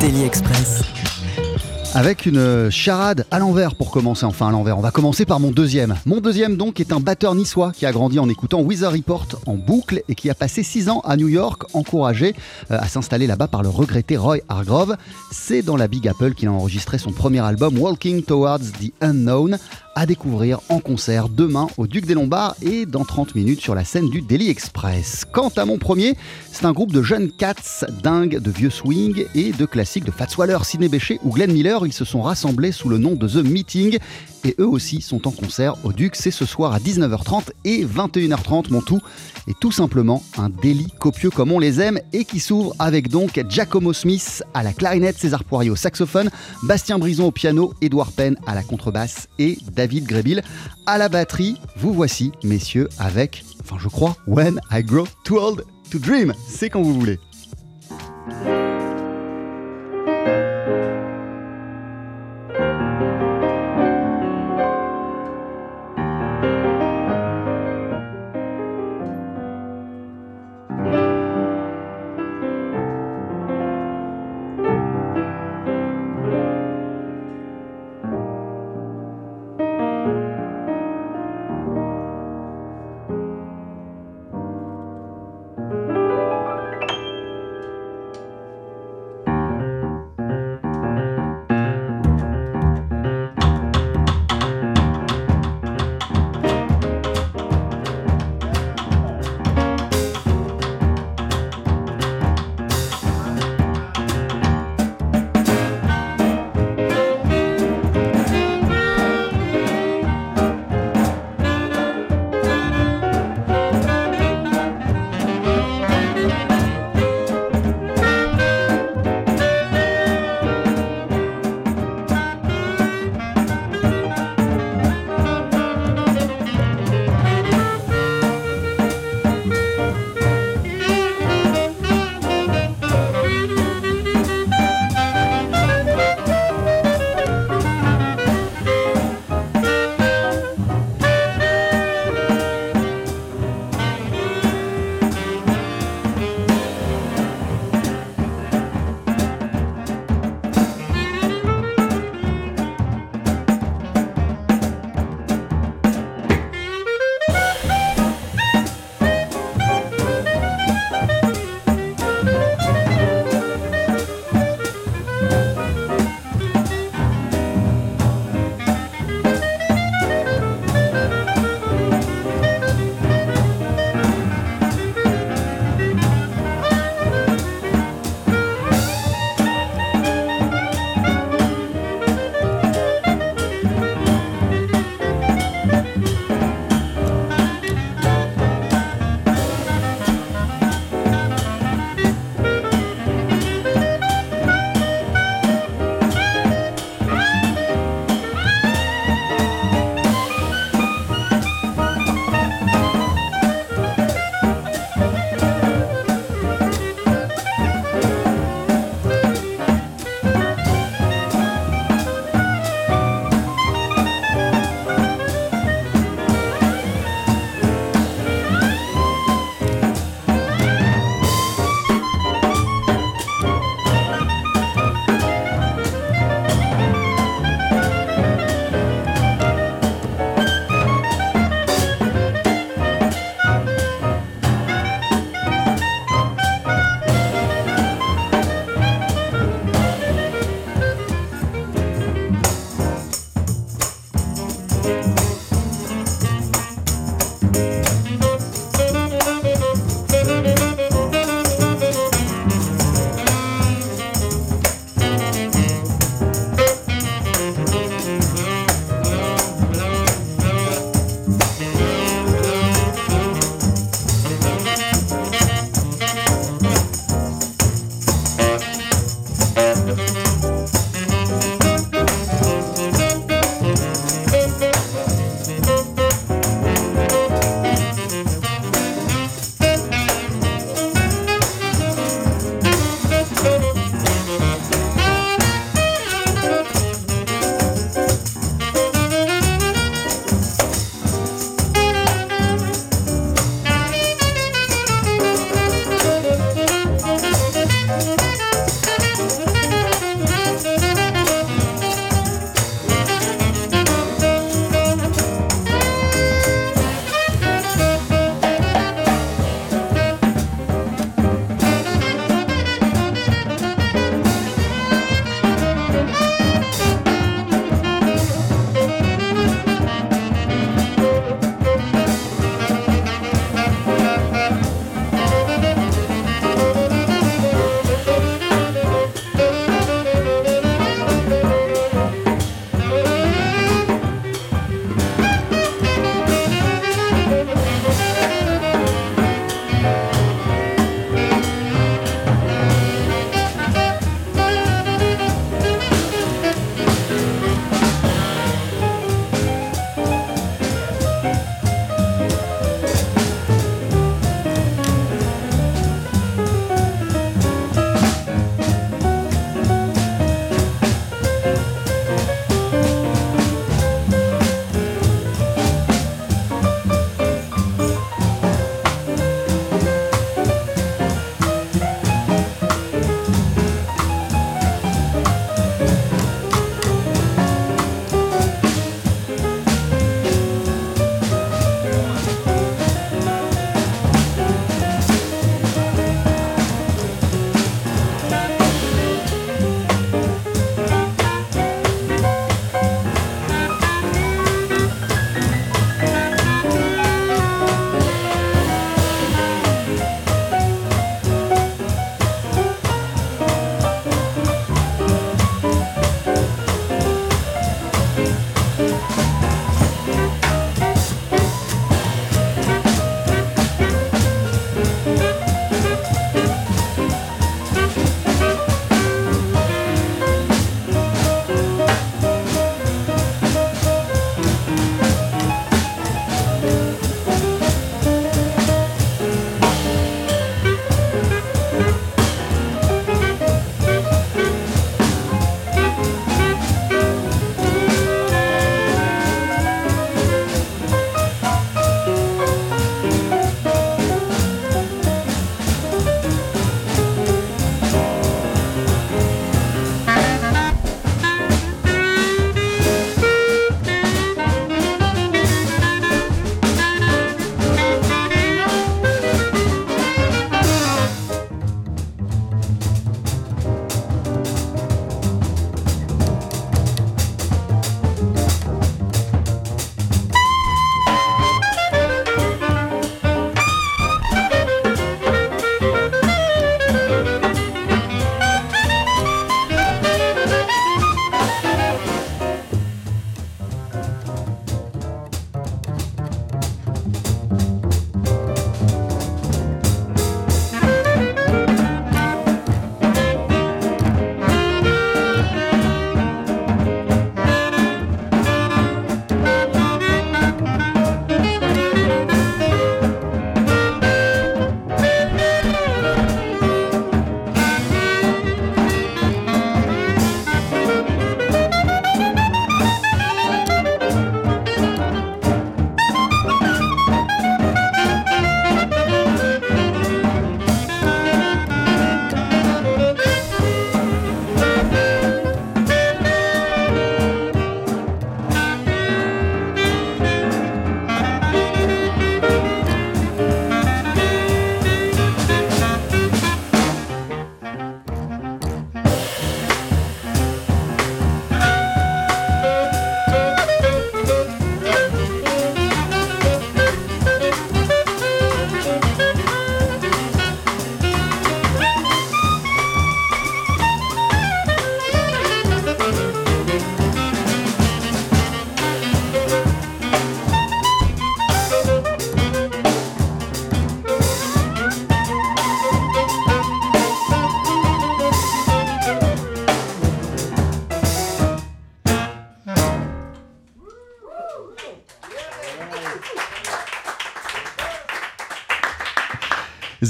Daily Express. Avec une charade à l'envers pour commencer, enfin à l'envers. On va commencer par mon deuxième. Mon deuxième donc est un batteur niçois qui a grandi en écoutant Wizard Report en boucle et qui a passé six ans à New York, encouragé euh, à s'installer là-bas par le regretté Roy Hargrove. C'est dans la Big Apple qu'il a enregistré son premier album Walking Towards the Unknown, à découvrir en concert demain au Duc des Lombards et dans 30 minutes sur la scène du Daily Express. Quant à mon premier, c'est un groupe de jeunes cats dingues de vieux swing et de classiques de Fats Waller, Sidney ou Glenn Miller. Ils se sont rassemblés sous le nom de The Meeting et eux aussi sont en concert au Duc. C'est ce soir à 19h30 et 21h30. Mon tout est tout simplement un délit copieux comme on les aime et qui s'ouvre avec donc Giacomo Smith à la clarinette, César Poirier au saxophone, Bastien Brison au piano, Édouard Penn à la contrebasse et David Grébil à la batterie. Vous voici, messieurs, avec, enfin je crois, When I Grow Too Old to Dream. C'est quand vous voulez.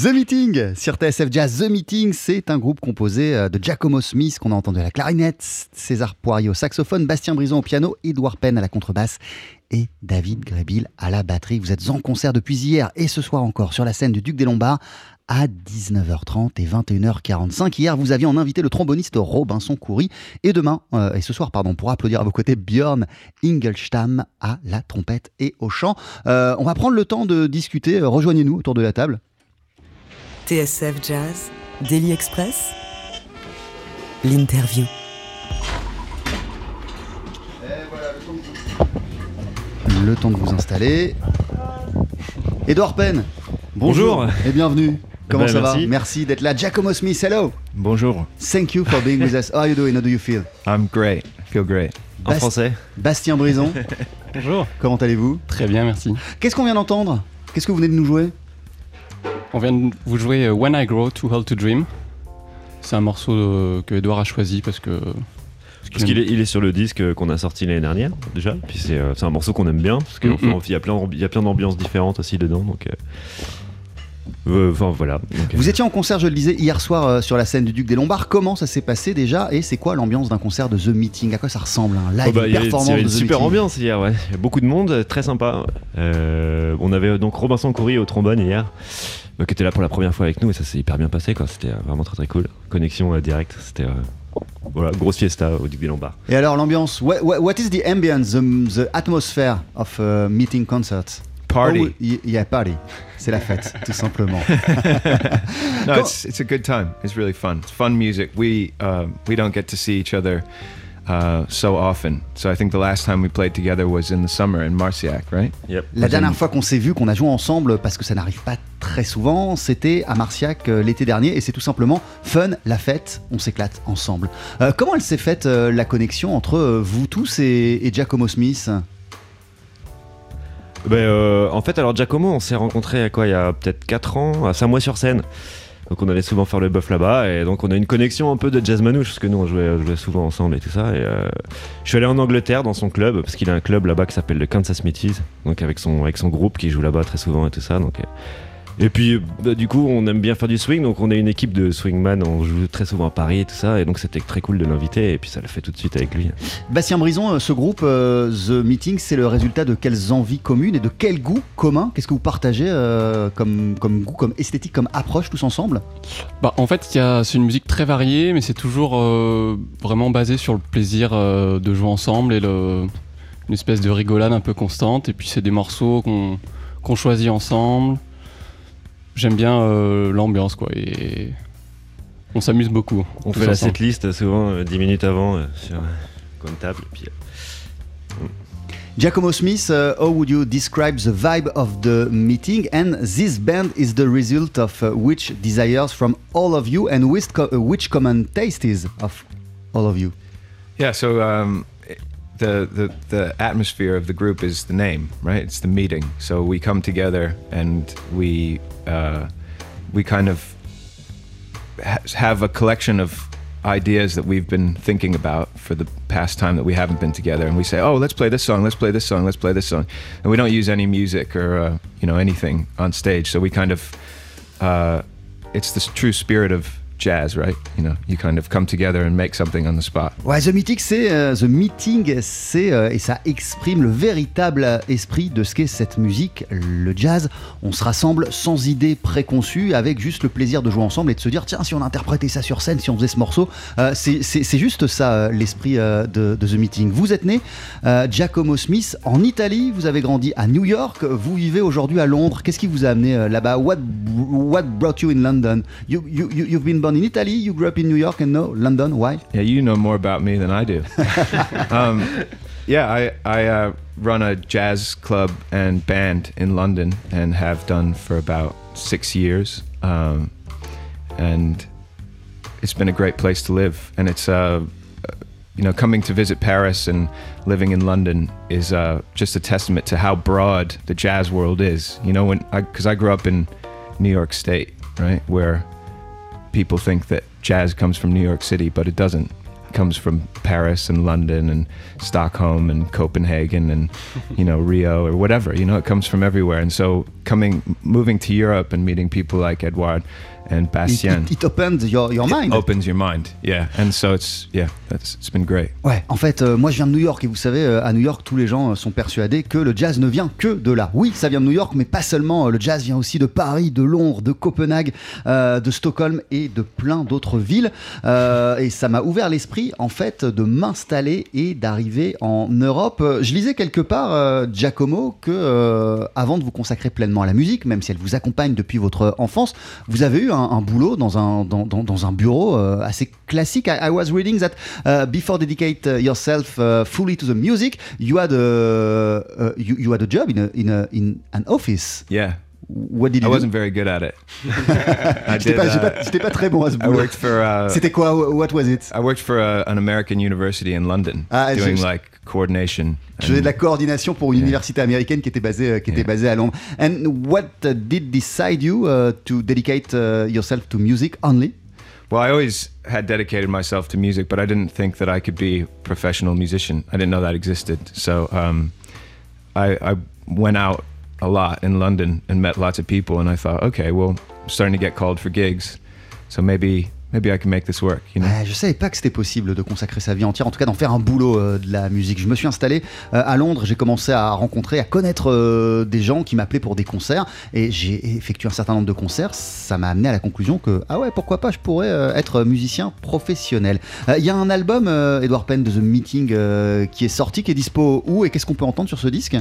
The Meeting sur TSF Jazz. The Meeting, c'est un groupe composé euh, de Giacomo Smith, qu'on a entendu à la clarinette, César Poirier au saxophone, Bastien Brison au piano, Edouard Penn à la contrebasse et David Grébil à la batterie. Vous êtes en concert depuis hier et ce soir encore sur la scène du Duc des Lombards à 19h30 et 21h45. Hier, vous aviez en invité le tromboniste Robinson Coury et demain, euh, et ce soir, pardon, pour applaudir à vos côtés Björn Ingelstam à la trompette et au chant. Euh, on va prendre le temps de discuter. Rejoignez-nous autour de la table. TSF Jazz, Daily Express, l'interview. Le temps de vous installer. Edouard Penn, Bonjour. et bienvenue. Comment Ben, ça va merci. Merci d'être là. Giacomo Smith, hello. Bonjour. Thank you for being with us. How are you doing? How do you feel? I'm great. Feel great. En Bast- français Bastien Brison, Bonjour. comment allez-vous? Très bien, merci. Qu'est-ce qu'on vient d'entendre? Qu'est-ce que vous venez de nous jouer? On vient de vous jouer euh, When I Grow Too Old to Dream. C'est un morceau euh, que Edouard a choisi parce que. Parce qu'il est, il est sur le disque qu'on a sorti l'année dernière déjà. Puis c'est euh, c'est un morceau qu'on aime bien parce qu'il Mhm. y a plein, il y a plein d'ambiances différentes aussi dedans. Donc, euh, euh, enfin voilà. Donc, euh, Vous étiez en concert, je le disais, hier soir euh, sur la scène du Duc des Lombards. Comment ça s'est passé déjà et c'est quoi l'ambiance d'un concert de The Meeting? À quoi ça ressemble un live, oh bah, une il y il y performance de une The super Meeting? ambiance hier, ouais. Il y a beaucoup de monde, euh, très sympa. Euh, on avait donc Robinson Coury au trombone hier, euh, qui était là pour la première fois avec nous et ça s'est hyper bien passé, quoi. C'était euh, vraiment très très cool. Connexion euh, directe, c'était euh, voilà, grosse fiesta au Duc des Lombards. Et alors l'ambiance what, what- what is the ambience, the, the atmosphere of a meeting concert Party. Oh, y- yeah, party. C'est la fête, tout simplement. No, it's it's a good time. It's really fun. It's fun music. We um, we don't get to see each other uh, so often. So I think the last time we played together was in the summer in Marciac, right? Yep. La dernière fois qu'on s'est vu, qu'on a joué ensemble, parce que ça n'arrive pas très souvent, c'était à Marciac euh, l'été dernier, et c'est tout simplement fun, la fête, on s'éclate ensemble. Euh, comment elle s'est faite euh, la connexion entre vous tous et, Giacomo Smith? Ben, en fait, alors Giacomo, on s'est rencontrés à quoi Il y a peut-être 4 ans, à Saint-Mois sur scène. Donc on allait souvent faire le bœuf là-bas et donc on a une connexion un peu de jazz manouche parce que nous on jouait, souvent ensemble et tout ça. Je suis allé en Angleterre dans son club parce qu'il a un club là-bas qui s'appelle le Kansas Smithies, donc avec son avec son groupe qui joue là-bas très souvent et tout ça. Et puis bah, du coup on aime bien faire du swing donc on est une équipe de swingman, on joue très souvent à Paris et tout ça et donc c'était très cool de l'inviter et puis ça l'a fait tout de suite avec lui. Bastien Brison, euh, ce groupe, euh, The Meeting, c'est le résultat de quelles envies communes et de quel goût commun Qu'est-ce que vous partagez euh, comme, comme goût, comme esthétique, comme approche tous ensemble? Bah, en fait, c'est une musique très variée, mais c'est toujours euh, vraiment basé sur le plaisir euh, de jouer ensemble et le, une espèce de rigolade un peu constante. Et puis, c'est des morceaux qu'on qu'on choisit ensemble. J'aime bien euh, l'ambiance, quoi. Et on s'amuse beaucoup. On fait la setlist souvent euh, 10 minutes avant euh, sur euh, une table et puis euh, Giacomo Smith, uh, how would you describe the vibe of the meeting? And this band is the result of uh, which desires from all of you and which, co- uh, which common tastes of all of you? Yeah. So um, the the the atmosphere of the group is the name, right? It's the meeting. So we come together and we uh, we kind of ha- have a collection of ideas that we've been thinking about for the past time that we haven't been together and we say oh let's play this song let's play this song let's play this song and we don't use any music or uh, you know anything on stage so we kind of uh, it's this true spirit of jazz right? You know you kind of come together and make something on the spot Ouais, The Meeting, c'est euh, The Meeting, c'est euh, et ça exprime le véritable esprit de ce qu'est cette musique, le jazz. On se rassemble sans idée préconçue, avec juste le plaisir de jouer ensemble et de se dire tiens si on interprétait ça sur scène, si on faisait ce morceau, Euh, c'est- juste ça l'esprit de, The Meeting. Vous êtes né Giacomo Smith en Italie, vous avez grandi à New York, vous vivez aujourd'hui à Londres. Qu'est-ce qui vous a amené là-bas? What what brought you in London? You, you- You've been born in Italy, you grew up in New York and no London. Why Yeah, you know more about me than I do. um, yeah, I I uh, run a jazz club and band in London and have done for about six years, um, and it's been a great place to live. And it's uh, you know coming to visit Paris and living in London is uh, just a testament to how broad the jazz world is. You know, when because I grew up in New York State, right, where people think that jazz comes from New York City, but it doesn't. It comes from Paris and London and Stockholm and Copenhagen and you know Rio or whatever. You know, it comes from everywhere. And so coming, moving to Europe and meeting people like Edouard and It, Bastien it- it opens your, your mind. opens your mind. Yeah, and so it's yeah, that's it's been great. Ouais, en fait, euh, moi je viens de New York et vous savez, euh, à New York, tous les gens euh, sont persuadés que le jazz ne vient que de là. Oui, ça vient de New York, mais pas seulement. Le jazz vient aussi de Paris, de Londres, de Copenhague, de Stockholm et de plein d'autres villes. Et ça m'a ouvert l'esprit, en fait, de m'installer et d'arriver en Europe. Je lisais quelque part, Giacomo, que avant de vous consacrer pleinement à la musique, même si elle vous accompagne depuis votre enfance, vous avez eu un, boulot dans un, bureau euh, assez classique. I, I was reading that uh, before dedicate uh, yourself uh, fully to the music, you had a uh, you, you had a job in a, in a, in an office. Yeah, What did I you wasn't do? very good at it. I J'étais pas, uh, pas- très bon à ce I boulot. worked for. Uh, C'était quoi? What was it? I worked for a, an American university in London, Ah, doing je- like coordination. Je faisais de la coordination pour une Yeah. université américaine qui était basée, euh, qui était Yeah. basée à Londres. And what uh, did decide you uh, to dedicate uh, yourself to music only? Well, I always had dedicated myself to music, but I didn't think that I could be a professional musician. I didn't know that existed. So um, I, I went out a lot in London and met lots of people, and I thought, okay, well, I'm starting to get called for gigs, so maybe maybe I can make this work. You know? Ouais, je savais pas que c'était possible de consacrer sa vie entière, en tout cas d'en faire un boulot euh, de la musique. Je me suis installé euh, à Londres, j'ai commencé à rencontrer, à connaître euh, des gens qui m'appelaient pour des concerts, et j'ai effectué un certain nombre de concerts. Ça m'a amené à la conclusion que, ah ouais, pourquoi pas, je pourrais être musicien professionnel. Il y a un album, Edward Penn, de The Meeting, qui est sorti, qui est dispo où, et qu'est-ce qu'on peut entendre sur ce disque?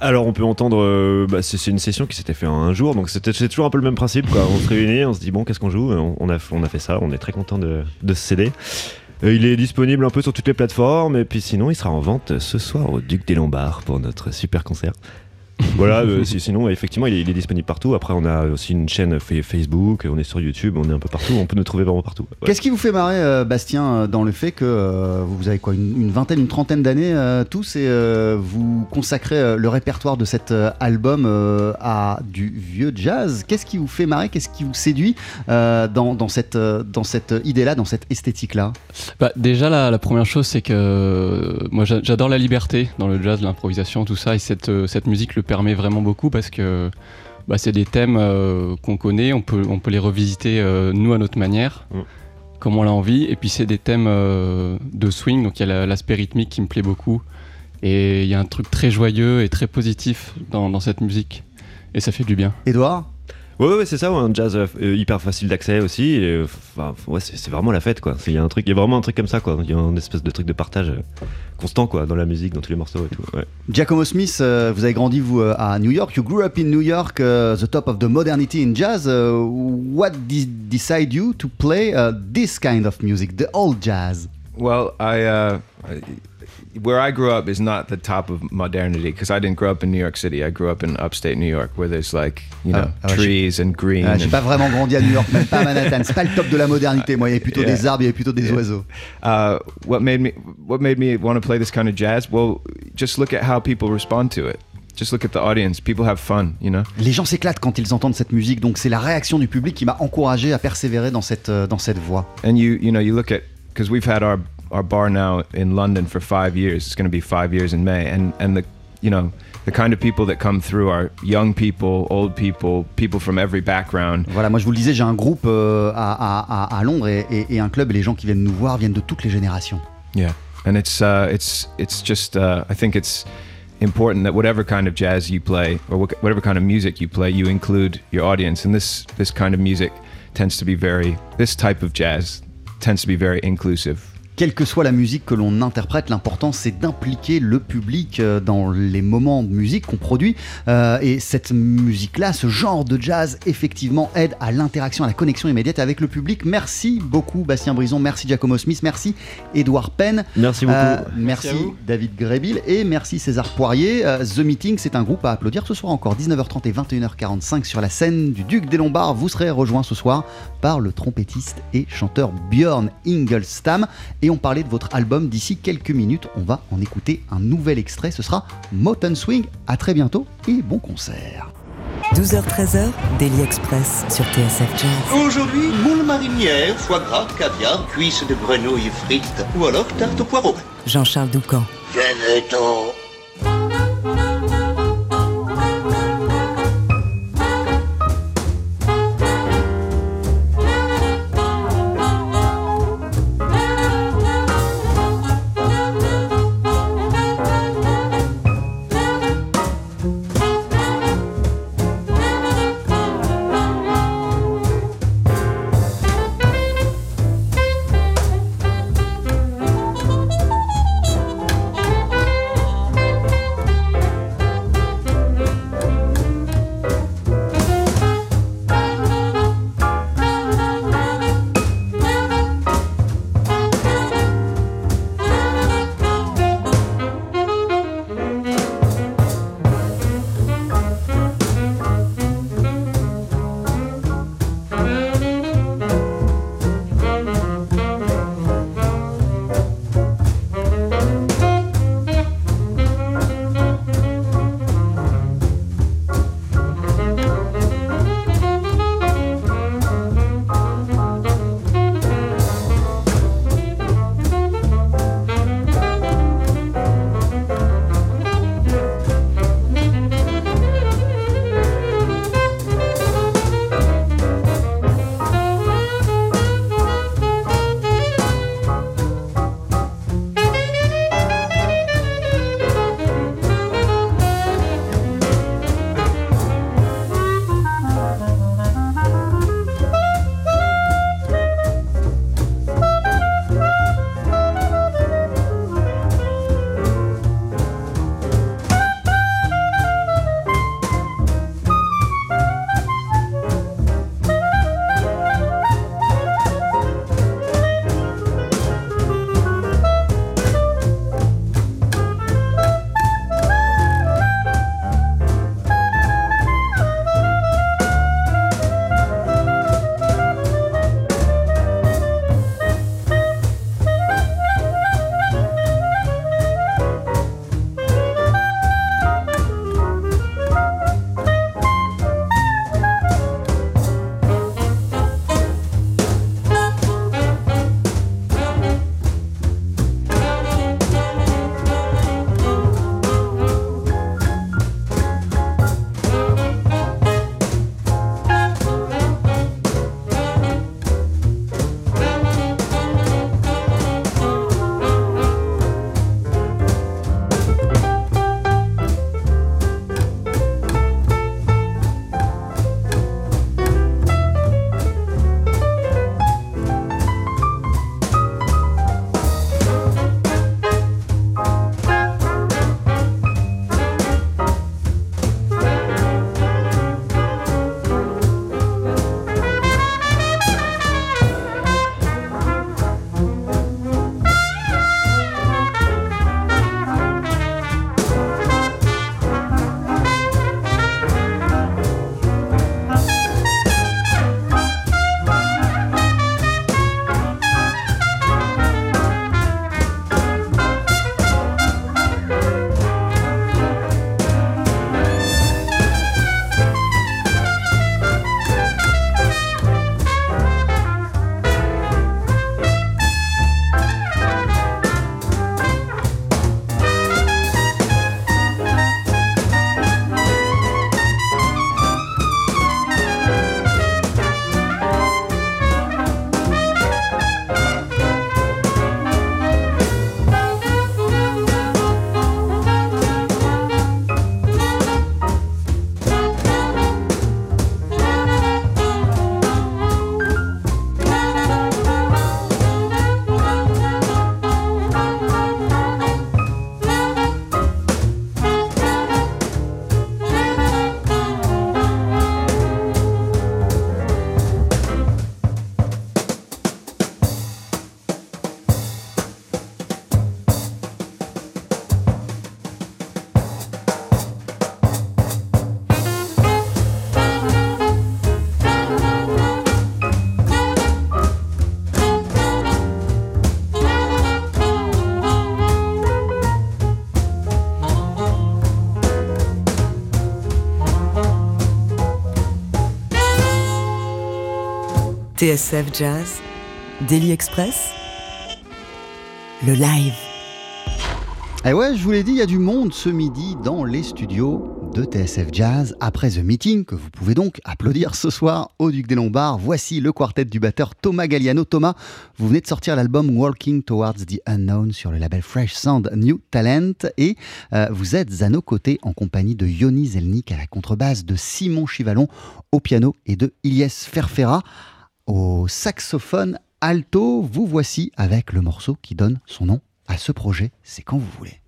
Alors on peut entendre, euh, bah, c'est une session qui s'était fait en un jour, donc c'est toujours un peu le même principe. Quoi. On se réunit, on se dit bon qu'est-ce qu'on joue, on, on a, fait ça, on est très content de, de ce CD. Euh, il est disponible un peu sur toutes les plateformes, et puis sinon il sera en vente ce soir au Duc des Lombards pour notre super concert. voilà, euh, si- sinon effectivement il est, il est disponible partout. Après on a aussi une chaîne fa- Facebook, on est sur YouTube, on est un peu partout, on peut nous trouver vraiment partout. Ouais. Qu'est-ce qui vous fait marrer, euh, Bastien, euh, dans le fait que euh, vous avez quoi, une, une vingtaine, une trentaine d'années euh, tous et euh, vous consacrez euh, le répertoire de cet euh, album euh, à du vieux jazz? Qu'est-ce qui vous fait marrer? Qu'est-ce qui vous séduit euh, dans, dans cette, euh, dans cette idée-là, dans cette esthétique-là? Bah, déjà, la, la première chose, c'est que moi j'a- j'adore la liberté dans le jazz, l'improvisation, tout ça, et cette, euh, cette musique le permet vraiment beaucoup parce que bah, c'est des thèmes euh, qu'on connaît, on peut, on peut les revisiter euh, nous à notre manière, Mm. comme on l'a envie, et puis c'est des thèmes euh, de swing, donc il y a la- l'aspect rythmique qui me plaît beaucoup, et il y a un truc très joyeux et très positif dans, dans cette musique, et ça fait du bien. Edouard Ouais, ouais, ouais, c'est ça, ouais, un jazz euh, hyper facile d'accès aussi. et, euh, enfin, ouais, c'est vraiment la fête, quoi. Il y a un truc, il y a vraiment un truc comme ça, quoi. Il y a une espèce de truc de partage euh, constant, quoi, dans la musique, dans tous les morceaux et tout. Ouais. Giacomo Smith, euh, vous avez grandi vous euh, à New York. You grew up in New York, uh, the top of the modernity in jazz. Uh, what de- decide you to play uh, this kind of music, the old jazz? Well, I, uh, I- where I grew up is not the top of modernity because I didn't grow up in New York City. I grew up in upstate New York where there's like you know Ah, ah trees and green. Ah, J'ai and- pas vraiment grandi à New York, même pas à Manhattan. C'est pas le top de la modernité. Moi, il y avait plutôt Yeah. des arbres, il y avait plutôt des Yeah. oiseaux. uh, what made me what made me want to play this kind of jazz? Well, just look at how people respond to it. Just look at the audience. People have fun, you know? Les gens s'éclatent quand ils entendent cette musique, donc c'est la réaction du public qui m'a encouragé à persévérer dans cette, euh, dans cette voie. And you you know you look at because we've had our our bar now in London for five years. It's going to be five years in May, and and the you know the kind of people that come through are young people, old people, people from every background. Voilà, moi je vous le disais, j'ai un groupe euh, à, à- à- Londres et, et- et un club, et les gens qui viennent nous voir viennent de toutes les générations. Yeah, and it's uh, it's it's just uh, I think it's important that whatever kind of jazz you play or whatever kind of music you play, you include your audience. And this this kind of music tends to be very this type of jazz tends to be very inclusive. Quelle que soit la musique que l'on interprète, l'important c'est d'impliquer le public euh, dans les moments de musique qu'on produit. Euh, et cette musique-là, ce genre de jazz, effectivement, aide à l'interaction, à la connexion immédiate avec le public. Merci beaucoup, Bastien Brison. Merci, Giacomo Smith. Merci, Edouard Penn. Merci beaucoup. Euh, merci. David Grébil et merci César Poirier. Euh, The Meeting, c'est un groupe à applaudir ce soir encore 19h30 et 21h45 sur la scène du Duc des Lombards. Vous serez rejoint ce soir par le trompettiste et chanteur Björn Ingelstam et on parlait de votre album d'ici quelques minutes. On va en écouter un nouvel extrait, ce sera Mountain Swing. À très bientôt et bon concert. 12h-13h, Daily Express sur TSF Jazz. Aujourd'hui, moule marinière, foie gras, caviar, cuisses de grenouille frites ou alors tarte au poireau. Jean-Charles Doucan. Venez-t'en. Daily Express, le live. Et ouais, je vous l'ai dit, il y a du monde ce midi dans les studios de TSF Jazz après The Meeting, que vous pouvez donc applaudir ce soir au Duc des Lombards. Voici le quartet du batteur Thomas Galliano. Thomas, vous venez de sortir l'album Walking Towards the Unknown sur le label Fresh Sound New Talent et euh, vous êtes à nos côtés en compagnie de Yoni Zelnik à la contrebasse, de Simon Chivalon au piano et de Ilyes Ferfera au saxophone alto. Vous voici avec le morceau qui donne son nom à ce projet, c'est quand vous voulez.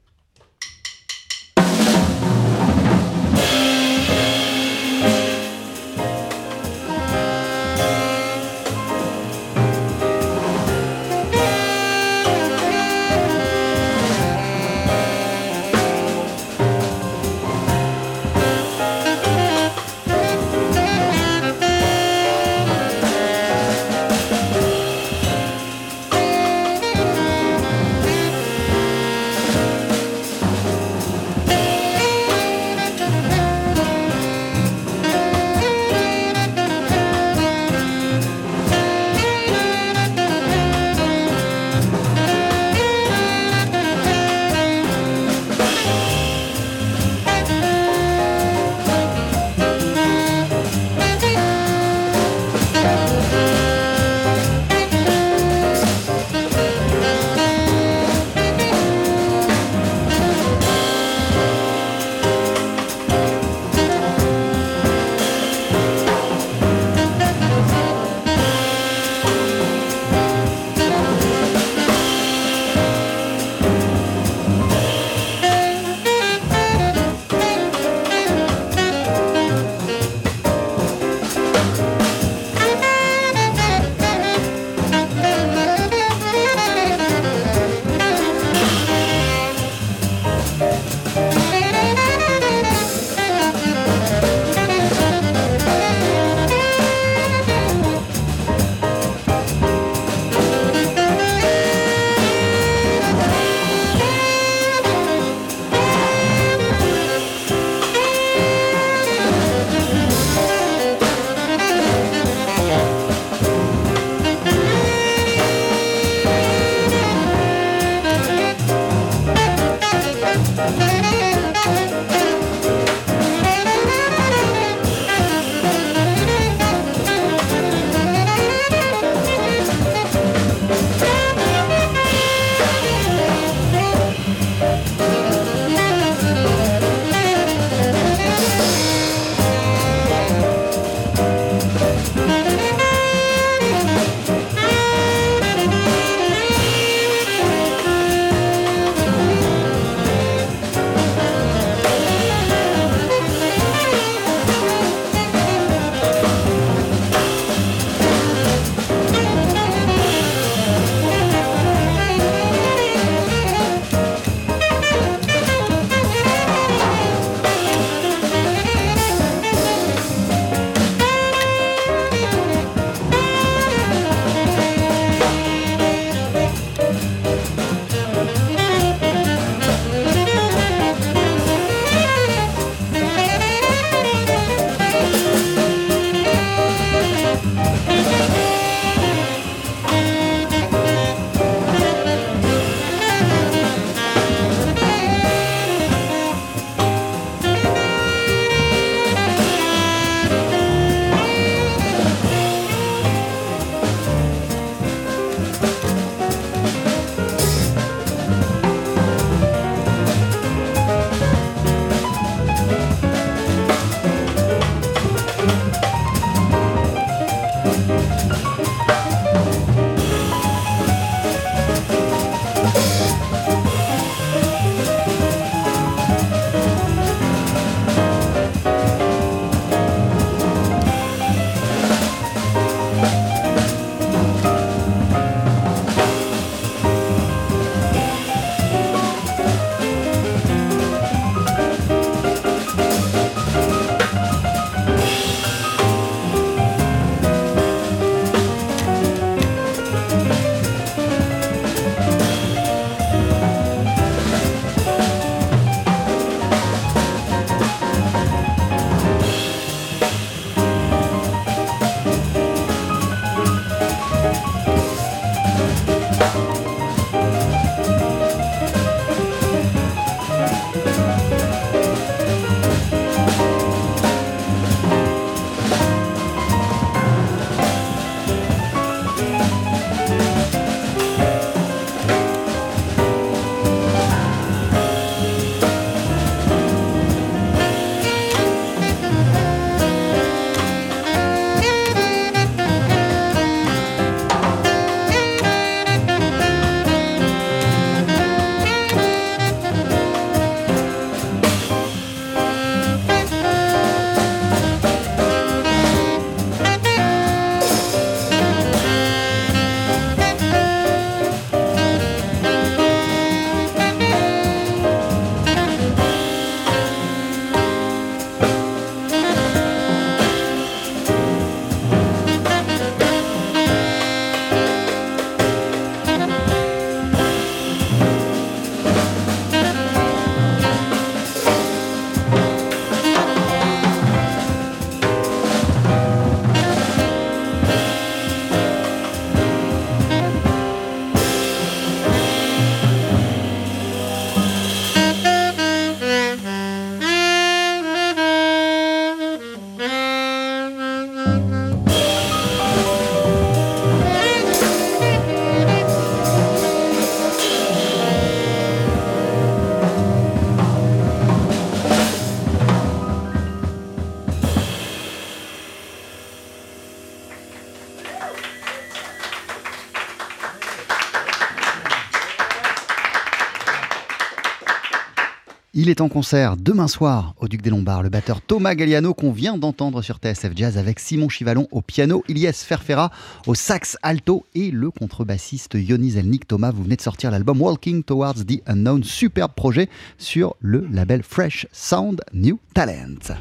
Il est en concert demain soir au Duc des Lombards, le batteur Thomas Galliano qu'on vient d'entendre sur TSF Jazz avec Simon Chivalon au piano, Ilyes Ferfera au sax alto et le contrebassiste Yoni Zelnik. Thomas, vous venez de sortir l'album Walking Towards the Unknown, superbe projet sur le label Fresh Sound New Talent.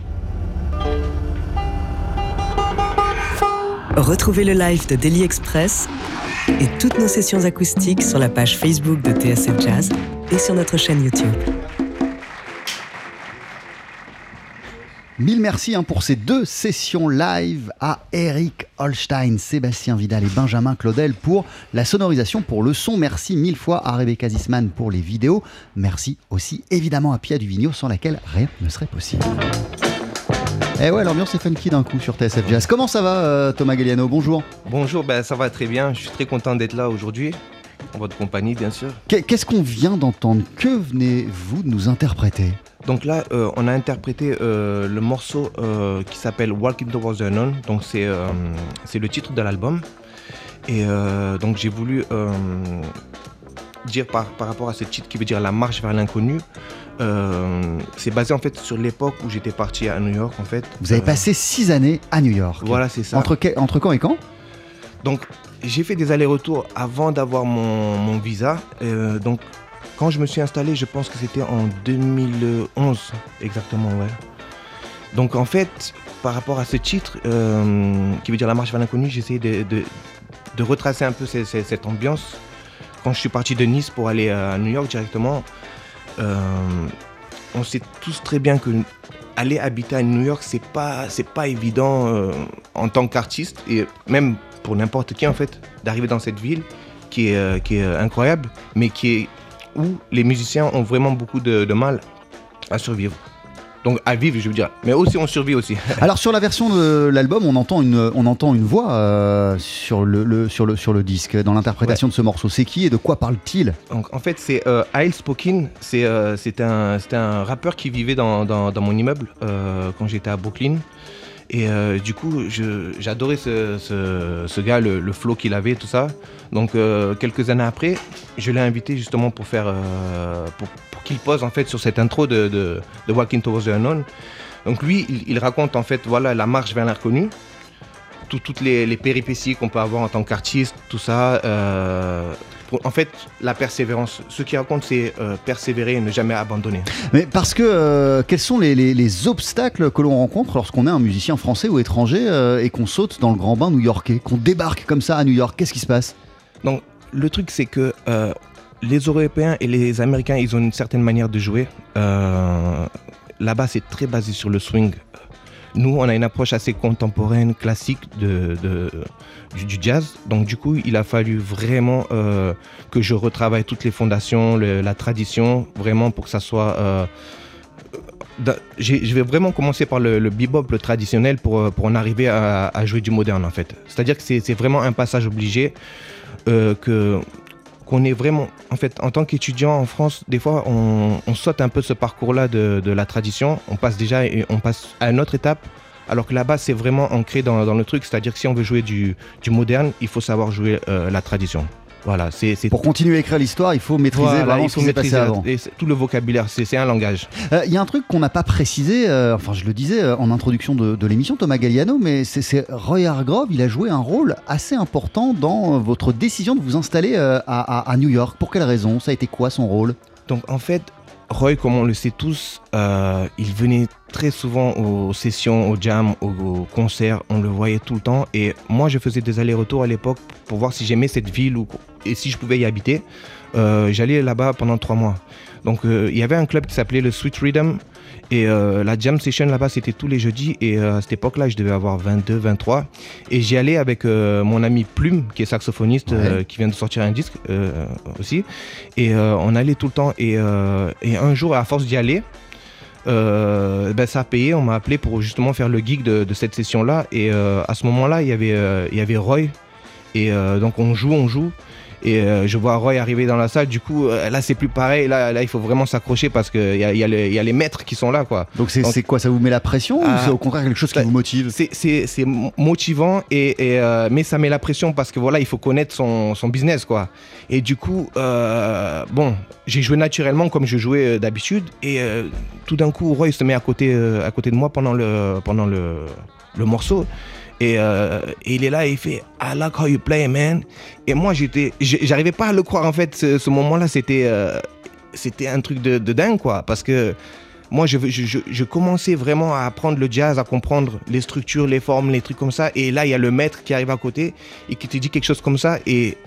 Retrouvez le live de Daily Express et toutes nos sessions acoustiques sur la page Facebook de TSF Jazz et sur notre chaîne YouTube. Mille merci hein, pour ces deux sessions live à Eric Holstein, Sébastien Vidal et Benjamin Claudel pour la sonorisation, pour le son. Merci mille fois à Rebecca Zisman pour les vidéos. Merci aussi évidemment à Pia Duvigneau sans laquelle rien ne serait possible. Eh ouais, l'ambiance est funky d'un coup sur TSF Jazz. Comment ça va euh, Thomas Galliano? Bonjour. Bonjour, ben, ça va très bien. Je suis très content d'être là aujourd'hui. En votre compagnie, bien sûr. Qu'est-ce qu'on vient d'entendre? Que venez-vous de nous interpréter? Donc là, euh, on a interprété euh, le morceau euh, qui s'appelle Walking Towards the Unknown. Donc c'est c'est le titre de l'album. Et donc j'ai voulu dire par, par rapport à ce titre qui veut dire la marche vers l'inconnu. c'est basé en fait sur l'époque où j'étais parti à New York en fait. Vous avez passé six années à New York. Voilà, c'est ça. Entre, quand et quand? Donc, j'ai fait des allers-retours avant d'avoir mon, mon visa. Donc, quand je me suis installé, je pense que c'était en 2011, exactement, ouais. Donc, en fait, par rapport à ce titre, euh, qui veut dire La marche vers l'inconnu, essayé de, retracer un peu cette ambiance. Quand je suis parti de Nice pour aller à New York directement, euh, on sait tous très bien que aller habiter à New York, c'est pas, pas évident euh, en tant qu'artiste et même pour n'importe qui en fait d'arriver dans cette ville qui est, qui est incroyable, mais qui est où les musiciens ont vraiment beaucoup de, de mal à survivre. Donc à vivre, je veux dire, mais aussi on survit aussi. Alors sur la version de l'album, on entend une, on entend une voix euh, sur, le, le- sur, le, sur le disque, dans l'interprétation de ce morceau. C'est qui et de quoi parle-t-il? Donc, en fait, c'est euh, Ail Spokin. C'est euh, c'était un, un rappeur qui vivait dans, dans- dans mon immeuble euh, quand j'étais à Brooklyn. Et euh, du coup, j'adorais ce, gars, le, flow qu'il avait, tout ça. Donc, euh, quelques années après, je l'ai invité justement pour faire, euh, pour, qu'il pose en fait sur cette intro de, Walking Towards the Unknown. Donc lui, il, raconte en fait voilà la marche vers l'inconnu, tout- toutes les péripéties qu'on peut avoir en tant qu'artiste, tout ça. En fait, la persévérance. Ce qu'il raconte, c'est euh, persévérer et ne jamais abandonner. Mais parce que euh, quels sont les, les- les obstacles que l'on rencontre lorsqu'on est un musicien français ou étranger euh, et qu'on saute dans le grand bain new-yorkais, qu'on débarque comme ça à New York Qu'est-ce qui se passe? Donc, le truc, c'est que les Européens et les Américains, ils ont une certaine manière de jouer. Là-bas, c'est très basé sur le swing. Nous, on a une approche assez contemporaine, classique du, jazz. Donc, du coup, il a fallu vraiment euh, que je retravaille toutes les fondations, la tradition, vraiment pour que ça soit. euh, j'ai- je vais vraiment commencer par le, le bebop, le traditionnel, pour, euh, pour en arriver à, jouer du moderne, en fait. C'est-à-dire que c'est vraiment un passage obligé euh, que qu'on est vraiment en fait en tant qu'étudiant en France des fois on, saute un peu ce parcours là de, la tradition. On passe déjà et on passe à une autre étape alors que là-bas c'est vraiment ancré dans, le truc. C'est à dire que si on veut jouer du, du moderne il faut savoir jouer euh, la tradition voilà c'est Pour continuer à écrire l'histoire, il faut maîtriser Voilà, vraiment il ce qui s'est passé maîtriser avant. et tout le vocabulaire c'est un langage Euh, Il y a un truc qu'on n'a pas précisé, euh, enfin je le disais euh, en introduction de, de l'émission, Thomas Galliano, mais c'est- Roy Hargrove, il a joué un rôle assez important dans votre décision de vous installer à, à- à New York. Pour quelle raison? Ça a été quoi son rôle? Donc en fait, Roy, comme on le sait tous, euh, il venait très souvent aux sessions, aux jams, aux, concerts, on le voyait tout le temps. Et moi, je faisais des allers-retours à l'époque pour voir si j'aimais cette ville ou, et si je pouvais y habiter. Euh, J'allais là-bas pendant trois mois. Donc euh, il y avait un club qui s'appelait le Sweet Rhythm. Et euh, la jam session là-bas, c'était tous les jeudis. Et euh, à cette époque-là, je devais avoir 22, 23. Et j'y allais avec euh, mon ami Plume, qui est saxophoniste, qui vient de sortir un disque aussi. Et on allait tout le temps. Et, et un jour, à force d'y aller, euh, ben, ça a payé. On m'a appelé pour justement faire le gig de, de cette session-là. Et euh, à ce moment-là, il y avait, euh, il y avait Roy. Et donc on joue, on joue. Et euh, je vois Roy arriver dans la salle. Du coup, euh, là, c'est plus pareil. Là, là, il faut vraiment s'accrocher parce qu'il y a, il y, a les- il y a les maîtres qui sont là, quoi. Donc c'est quoi? Ça vous met la pression ou Ah, c'est au contraire quelque chose qui vous motive? C'est- C'est c'est mo- motivant, et, et, euh, mais ça met la pression parce que voilà, il faut connaître son, son business, quoi. Et du coup, bon, j'ai joué naturellement comme je jouais d'habitude. Et tout d'un coup, Roy se met à côté, à côté de moi pendant le, pendant le, le morceau. Et, euh, et il est là et il fait I like how you play, man. Et moi, j'étais, j'arrivais pas à le croire en fait. Ce, moment-là, c'était, euh, c'était un truc de, dingue, quoi. Parce que moi, je, commençais vraiment à apprendre le jazz, à comprendre les structures, les formes, les trucs comme ça. Et là, il y a le maître qui arrive à côté et qui te dit quelque chose comme ça. Et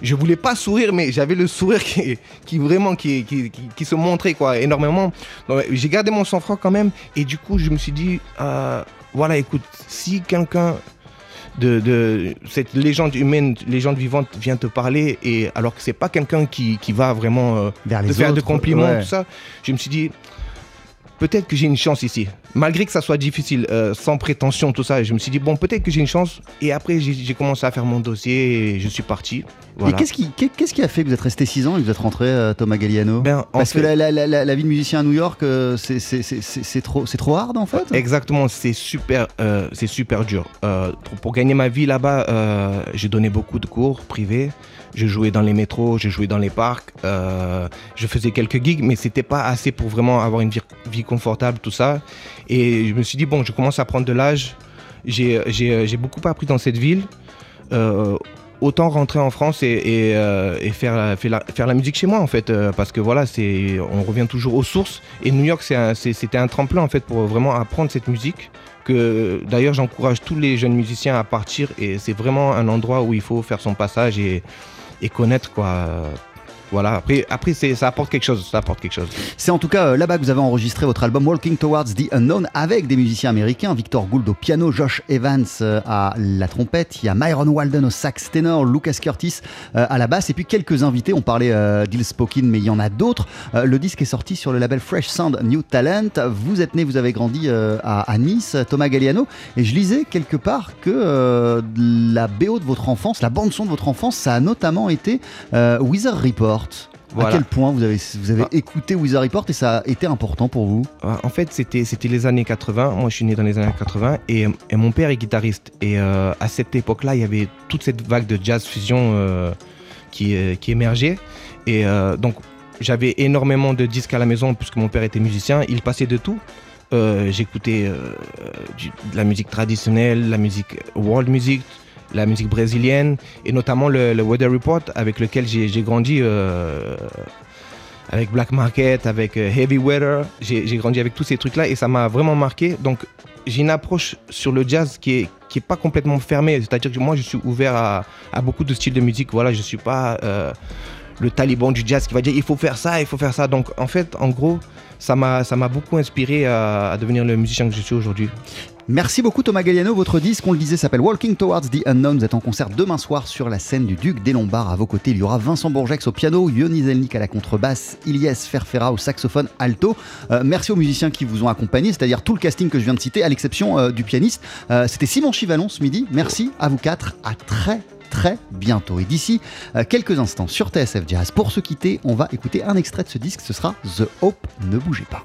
je voulais pas sourire, mais j'avais le sourire qui, qui vraiment qui, qui, qui- se montrait quoi, énormément. J'ai gardé mon sang-froid quand même. Et du coup, je me suis dit, euh, voilà, écoute, si quelqu'un de, de cette légende humaine, légende vivante vient te parler, et alors que c'est pas quelqu'un qui, qui va vraiment euh, Vers te les faire de compliments, ouais. tout ça, je me suis dit, peut-être que j'ai une chance ici. Malgré que ça soit difficile, euh, sans prétention, tout ça, je me suis dit, bon, peut-être que j'ai une chance. Et après, j'ai commencé à faire mon dossier et je suis parti. Voilà. Et qu'est-ce qui, qu'est- qu'est-ce qui a fait que vous êtes resté 6 ans et que vous êtes rentré, euh, Thomas Galliano Ben, en Parce que fait- la, la- la- la- la vie de musicien à New York, euh, c'est- trop, trop hard en fait Exactement, c'est super, c'est super dur. Pour, pour gagner ma vie là-bas, j'ai donné beaucoup de cours privés. Je jouais dans les métros, je jouais dans les parcs. euh, je faisais quelques gigs, mais c'était pas assez pour vraiment avoir une vie, confortable, tout ça. Et je me suis dit bon, je commence à prendre de l'âge. J'ai j'ai beaucoup appris dans cette ville. Euh, autant rentrer en France et, euh, faire, faire, la, musique chez moi en fait euh, parce que voilà on revient toujours aux sources et New York c'était un tremplin en fait pour vraiment apprendre cette musique que d'ailleurs j'encourage tous les jeunes musiciens à partir et c'est vraiment un endroit où il faut faire son passage et connaître quoi voilà après après ça apporte quelque chose ça apporte quelque chose C'est en tout cas euh, là-bas que vous avez enregistré votre album Walking Towards the Unknown avec des musiciens américains, Victor Gould au piano, Josh Evans euh, à la trompette, il y a Myron Walden au sax ténor, Lucas Curtis euh, à la basse et puis quelques invités, on parlait d'Il Spokin mais il y en a d'autres. Le disque est sorti sur le label Fresh Sound New Talent. Vous êtes né, vous avez grandi à, Nice, Thomas Galliano et je lisais quelque part que la BO de votre enfance, la bande son de votre enfance, ça a notamment été euh, Weather Report. À quel point vous avez, vous avez Ah. écouté Weather Report et ça a été important pour vous? Euh, En fait, c'était c'était les années 80. Moi, je suis né dans les années 80 et, et mon père est guitariste. Et euh, à cette époque-là, il y avait toute cette vague de jazz fusion euh, qui, euh, qui émergeait. Et donc, j'avais énormément de disques à la maison puisque mon père était musicien. Il passait de tout. J'écoutais de la musique traditionnelle, la musique world music, la musique brésilienne et notamment le, Weather Report avec lequel j'ai grandi. euh, avec Black Market, avec euh, Heavy Weather. J'ai grandi avec tous ces trucs-là et ça m'a vraiment marqué. Donc, j'ai une approche sur le jazz qui est, qui est pas complètement fermée. C'est-à-dire que moi, je suis ouvert à, beaucoup de styles de musique. Voilà, je suis pas euh, le taliban du jazz qui va dire il faut faire ça, il faut faire ça. Donc, en fait, en gros, ça m'a beaucoup inspiré à devenir le musicien que je suis aujourd'hui. Merci beaucoup Thomas Galliano. Votre disque, on le disait, s'appelle Walking Towards the Unknown. Vous êtes en concert demain soir sur la scène du Duc des Lombards. À vos côtés, il y aura Vincent Bourgex au piano, Yoni Zelnik à la contrebasse, Ilyes Ferfera au saxophone alto. Euh, merci aux musiciens qui vous ont accompagné, c'est-à-dire tout le casting que je viens de citer, à l'exception euh, du pianiste. Euh, C'était Simon Chivalon ce midi. Merci à vous quatre. À très très bientôt. Et d'ici quelques instants sur TSF Jazz, pour se quitter, on va écouter un extrait de ce disque. Ce sera The Hope. Ne bougez pas.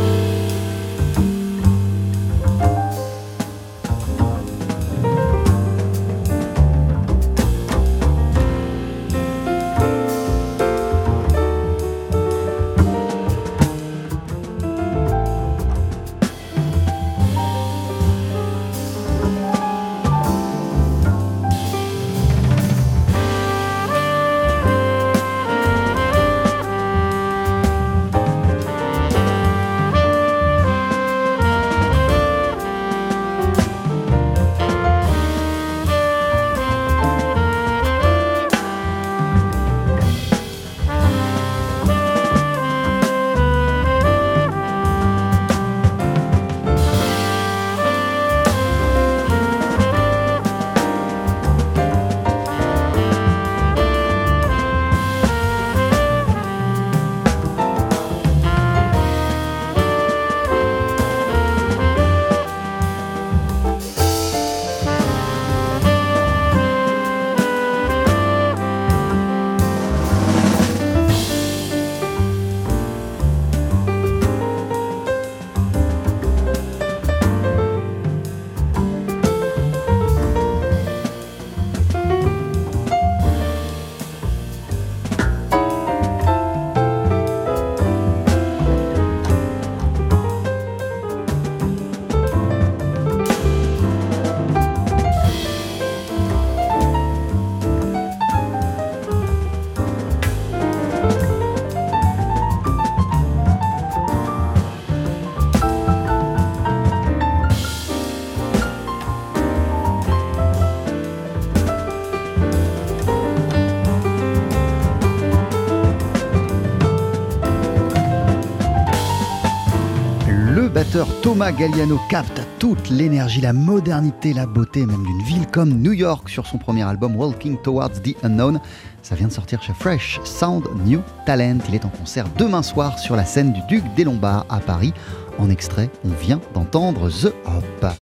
Thomas Galliano capte toute l'énergie, la modernité, la beauté même d'une ville comme New York sur son premier album Walking Towards the Unknown. Ça vient de sortir chez Fresh Sound New Talent. Il est en concert demain soir sur la scène du Duc des Lombards à Paris. En extrait, on vient d'entendre The Hop.